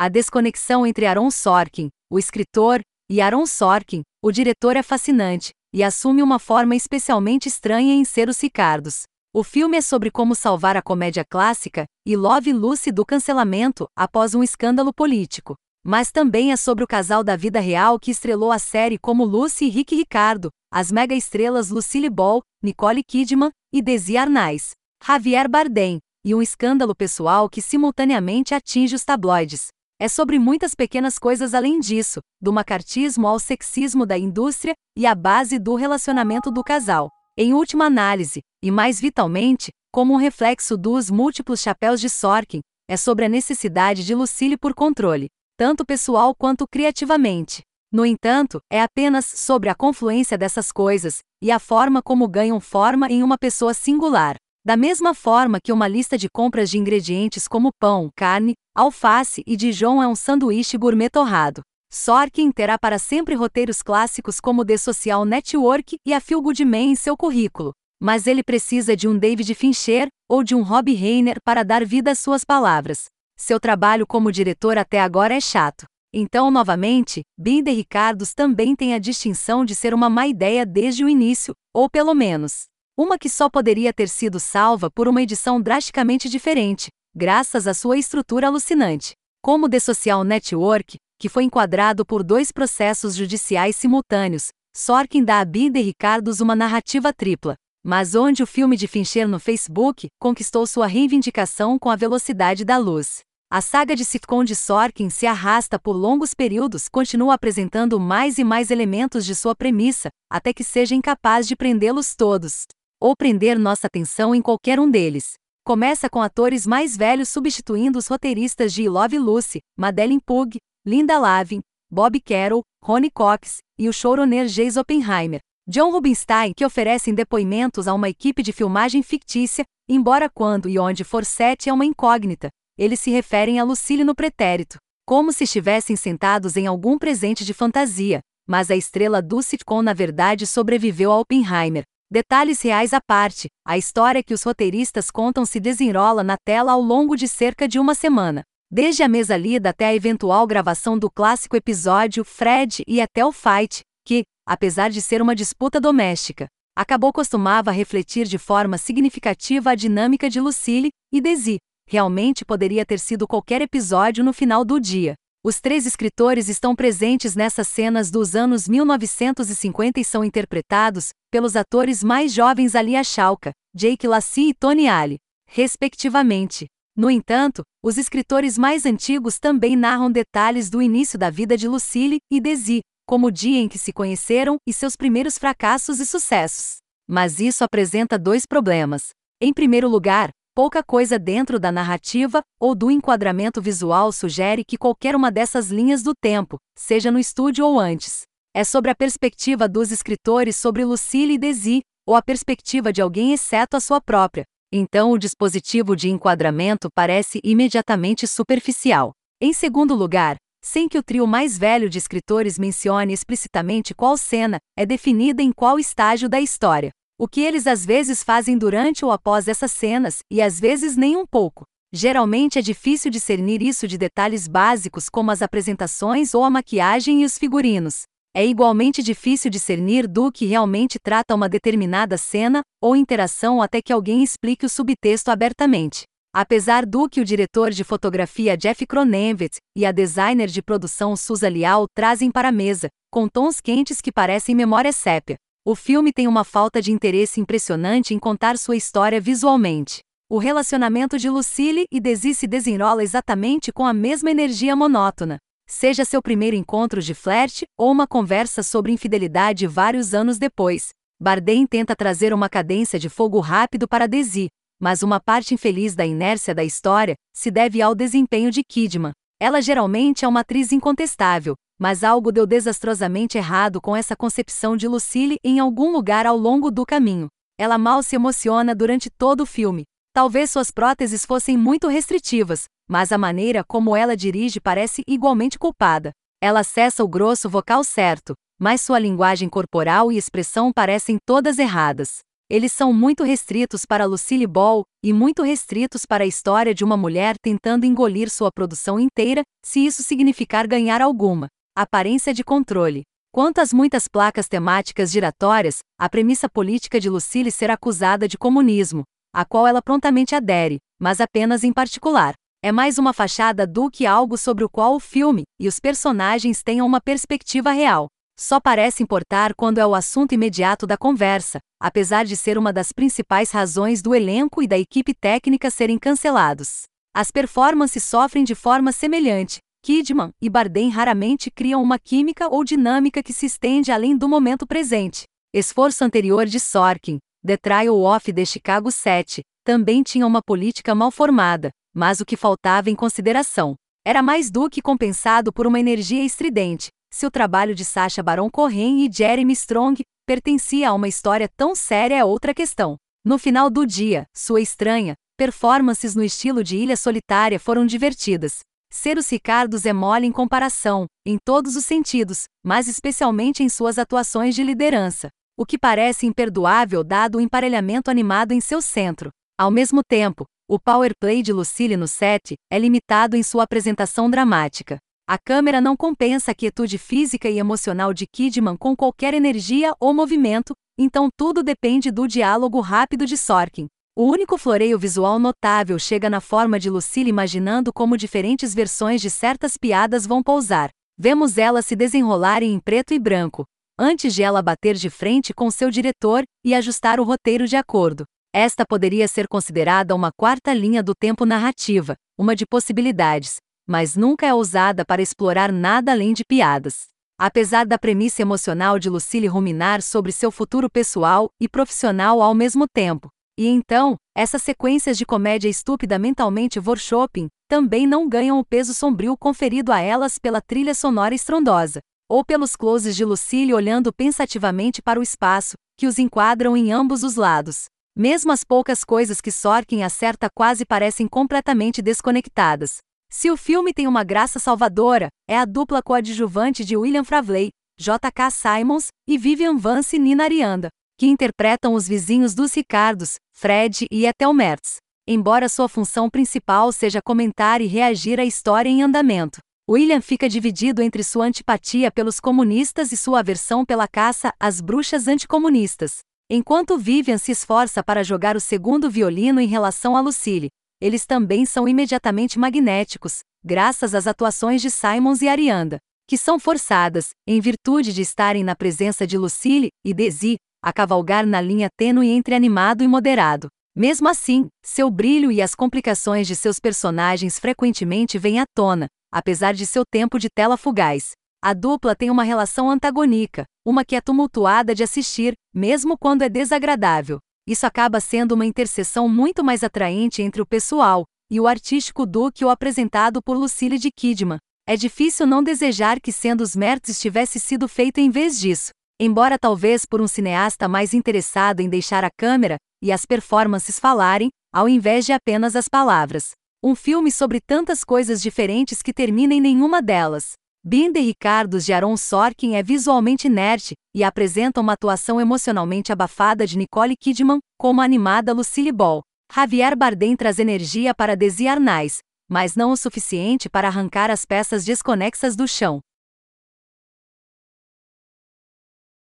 A desconexão entre Aaron Sorkin, o escritor, e Aaron Sorkin, o diretor é fascinante, e assume uma forma especialmente estranha em ser os Ricardos. O filme é sobre como salvar a comédia clássica e Love Lucy do cancelamento após um escândalo político. Mas também é sobre o casal da vida real que estrelou a série como Lucy e Rick Ricardo, as mega estrelas Lucille Ball, Nicole Kidman e Desi Arnaz, Javier Bardem, e um escândalo pessoal que simultaneamente atinge os tabloides. É sobre muitas pequenas coisas além disso, do macartismo ao sexismo da indústria e a base do relacionamento do casal. Em última análise, e mais vitalmente, como um reflexo dos múltiplos chapéus de Sorkin, é sobre a necessidade de Lucille por controle, tanto pessoal quanto criativamente. No entanto, é apenas sobre a confluência dessas coisas e a forma como ganham forma em uma pessoa singular. Da mesma forma que uma lista de compras de ingredientes como pão, carne, alface e Dijon é um sanduíche gourmet torrado. Sorkin terá para sempre roteiros clássicos como The Social Network e a Feel Good Man em seu currículo. Mas ele precisa de um David Fincher ou de um Rob Reiner para dar vida às suas palavras. Seu trabalho como diretor até agora é chato. Então, novamente, Binder Ricardos também tem a distinção de ser uma má ideia desde o início, ou pelo menos, uma que só poderia ter sido salva por uma edição drasticamente diferente, graças à sua estrutura alucinante. Como The Social Network, que foi enquadrado por dois processos judiciais simultâneos, Sorkin dá a Binder Ricardos uma narrativa tripla, mas onde o filme de Fincher no Facebook conquistou sua reivindicação com a velocidade da luz. A saga de sitcom de Sorkin se arrasta por longos períodos, continua apresentando mais e mais elementos de sua premissa, até que seja incapaz de prendê-los todos, ou prender nossa atenção em qualquer um deles. Começa com atores mais velhos substituindo os roteiristas de I Love Lucy, Madeleine Pug, Linda Lavin, Bob Carroll, Ronnie Cox e o showrunner Jace Oppenheimer, John Rubinstein, que oferecem depoimentos a uma equipe de filmagem fictícia, embora quando e onde for set é uma incógnita, eles se referem a Lucille no pretérito, como se estivessem sentados em algum presente de fantasia, mas a estrela do sitcom na verdade sobreviveu a Oppenheimer. Detalhes reais à parte, a história que os roteiristas contam se desenrola na tela ao longo de cerca de uma semana. Desde a mesa lida até a eventual gravação do clássico episódio Fred e até o fight, que, apesar de ser uma disputa doméstica, acabou costumava refletir de forma significativa a dinâmica de Lucille e Desi. Realmente poderia ter sido qualquer episódio no final do dia. Os três escritores estão presentes nessas cenas dos anos 1950 e são interpretados pelos atores mais jovens Alia Chalka, Jake Lassie e Tony Ali, respectivamente. No entanto, os escritores mais antigos também narram detalhes do início da vida de Lucille e Desi, como o dia em que se conheceram e seus primeiros fracassos e sucessos. Mas isso apresenta dois problemas. Em primeiro lugar, pouca coisa dentro da narrativa ou do enquadramento visual sugere que qualquer uma dessas linhas do tempo, seja no estúdio ou antes, é sobre a perspectiva dos escritores sobre Lucille e Desi, ou a perspectiva de alguém exceto a sua própria, então o dispositivo de enquadramento parece imediatamente superficial. Em segundo lugar, sem que o trio mais velho de escritores mencione explicitamente qual cena é definida em qual estágio da história. O que eles às vezes fazem durante ou após essas cenas, e às vezes nem um pouco. Geralmente é difícil discernir isso de detalhes básicos como as apresentações ou a maquiagem e os figurinos é igualmente difícil discernir do que realmente trata uma determinada cena ou interação até que alguém explique o subtexto abertamente. Apesar do que o diretor de fotografia Jeff Cronenweth e a designer de produção Susa Liao trazem para a mesa, com tons quentes que parecem memória sépia, o filme tem uma falta de interesse impressionante em contar sua história visualmente. O relacionamento de Lucille e Desi se desenrola exatamente com a mesma energia monótona seja seu primeiro encontro de flerte ou uma conversa sobre infidelidade vários anos depois. Bardem tenta trazer uma cadência de fogo rápido para Desi, mas uma parte infeliz da inércia da história se deve ao desempenho de Kidman. Ela geralmente é uma atriz incontestável, mas algo deu desastrosamente errado com essa concepção de Lucille em algum lugar ao longo do caminho. Ela mal se emociona durante todo o filme. Talvez suas próteses fossem muito restritivas, mas a maneira como ela dirige parece igualmente culpada. Ela acessa o grosso vocal certo, mas sua linguagem corporal e expressão parecem todas erradas. Eles são muito restritos para Lucille Ball, e muito restritos para a história de uma mulher tentando engolir sua produção inteira, se isso significar ganhar alguma aparência de controle. Quanto às muitas placas temáticas giratórias, a premissa política de Lucille ser acusada de comunismo, a qual ela prontamente adere, mas apenas em particular. É mais uma fachada do que algo sobre o qual o filme e os personagens tenham uma perspectiva real só parece importar quando é o assunto imediato da conversa, apesar de ser uma das principais razões do elenco e da equipe técnica serem cancelados. As performances sofrem de forma semelhante. Kidman e Bardem raramente criam uma química ou dinâmica que se estende além do momento presente. Esforço anterior de Sorkin, The Trial of the Chicago 7, também tinha uma política mal formada, mas o que faltava em consideração era mais do que compensado por uma energia estridente, se o trabalho de Sacha Baron Cohen e Jeremy Strong pertencia a uma história tão séria é outra questão. No final do dia, sua estranha performances no estilo de Ilha Solitária foram divertidas. Ser os Ricardos é mole em comparação, em todos os sentidos, mas especialmente em suas atuações de liderança, o que parece imperdoável dado o emparelhamento animado em seu centro. Ao mesmo tempo, o power play de Lucille no set é limitado em sua apresentação dramática. A câmera não compensa a quietude física e emocional de Kidman com qualquer energia ou movimento, então tudo depende do diálogo rápido de Sorkin. O único floreio visual notável chega na forma de Lucille imaginando como diferentes versões de certas piadas vão pousar. Vemos elas se desenrolarem em preto e branco, antes de ela bater de frente com seu diretor e ajustar o roteiro de acordo. Esta poderia ser considerada uma quarta linha do tempo narrativa, uma de possibilidades, mas nunca é ousada para explorar nada além de piadas. Apesar da premissa emocional de Lucille ruminar sobre seu futuro pessoal e profissional ao mesmo tempo, e então, essas sequências de comédia estúpida mentalmente workshopping também não ganham o peso sombrio conferido a elas pela trilha sonora estrondosa, ou pelos closes de Lucille olhando pensativamente para o espaço, que os enquadram em ambos os lados. Mesmo as poucas coisas que Sorkin acerta quase parecem completamente desconectadas. Se o filme tem uma graça salvadora, é a dupla coadjuvante de William Fravley, J.K. Simons e Vivian Vance Nina Arianda, que interpretam os vizinhos dos Ricardos, Fred e Ethel Mertz. Embora sua função principal seja comentar e reagir à história em andamento, William fica dividido entre sua antipatia pelos comunistas e sua aversão pela caça às bruxas anticomunistas. Enquanto Vivian se esforça para jogar o segundo violino em relação a Lucille, eles também são imediatamente magnéticos, graças às atuações de Simons e Arianda, que são forçadas, em virtude de estarem na presença de Lucille e Desi, a cavalgar na linha tênue entre animado e moderado. Mesmo assim, seu brilho e as complicações de seus personagens frequentemente vêm à tona, apesar de seu tempo de tela fugaz. A dupla tem uma relação antagônica, uma que é tumultuada de assistir, mesmo quando é desagradável isso acaba sendo uma interseção muito mais atraente entre o pessoal e o artístico do que o apresentado por Lucille de Kidman. É difícil não desejar que Sendo os Mertz tivesse sido feito em vez disso. Embora talvez por um cineasta mais interessado em deixar a câmera e as performances falarem, ao invés de apenas as palavras. Um filme sobre tantas coisas diferentes que termina em nenhuma delas. Binder Ricardos de Aaron Sorkin é visualmente inerte e apresenta uma atuação emocionalmente abafada de Nicole Kidman, como a animada Lucille Ball. Javier Bardem traz energia para Desi Arnaz, mas não o suficiente para arrancar as peças desconexas do chão.